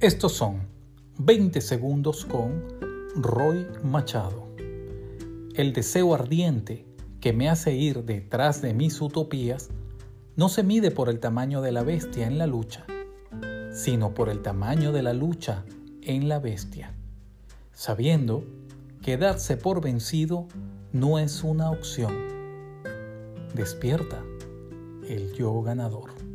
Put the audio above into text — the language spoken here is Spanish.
Estos son 20 segundos con Roy Machado. El deseo ardiente que me hace ir detrás de mis utopías no se mide por el tamaño de la bestia en la lucha, sino por el tamaño de la lucha en la bestia, sabiendo que darse por vencido no es una opción. Despierta el yo ganador.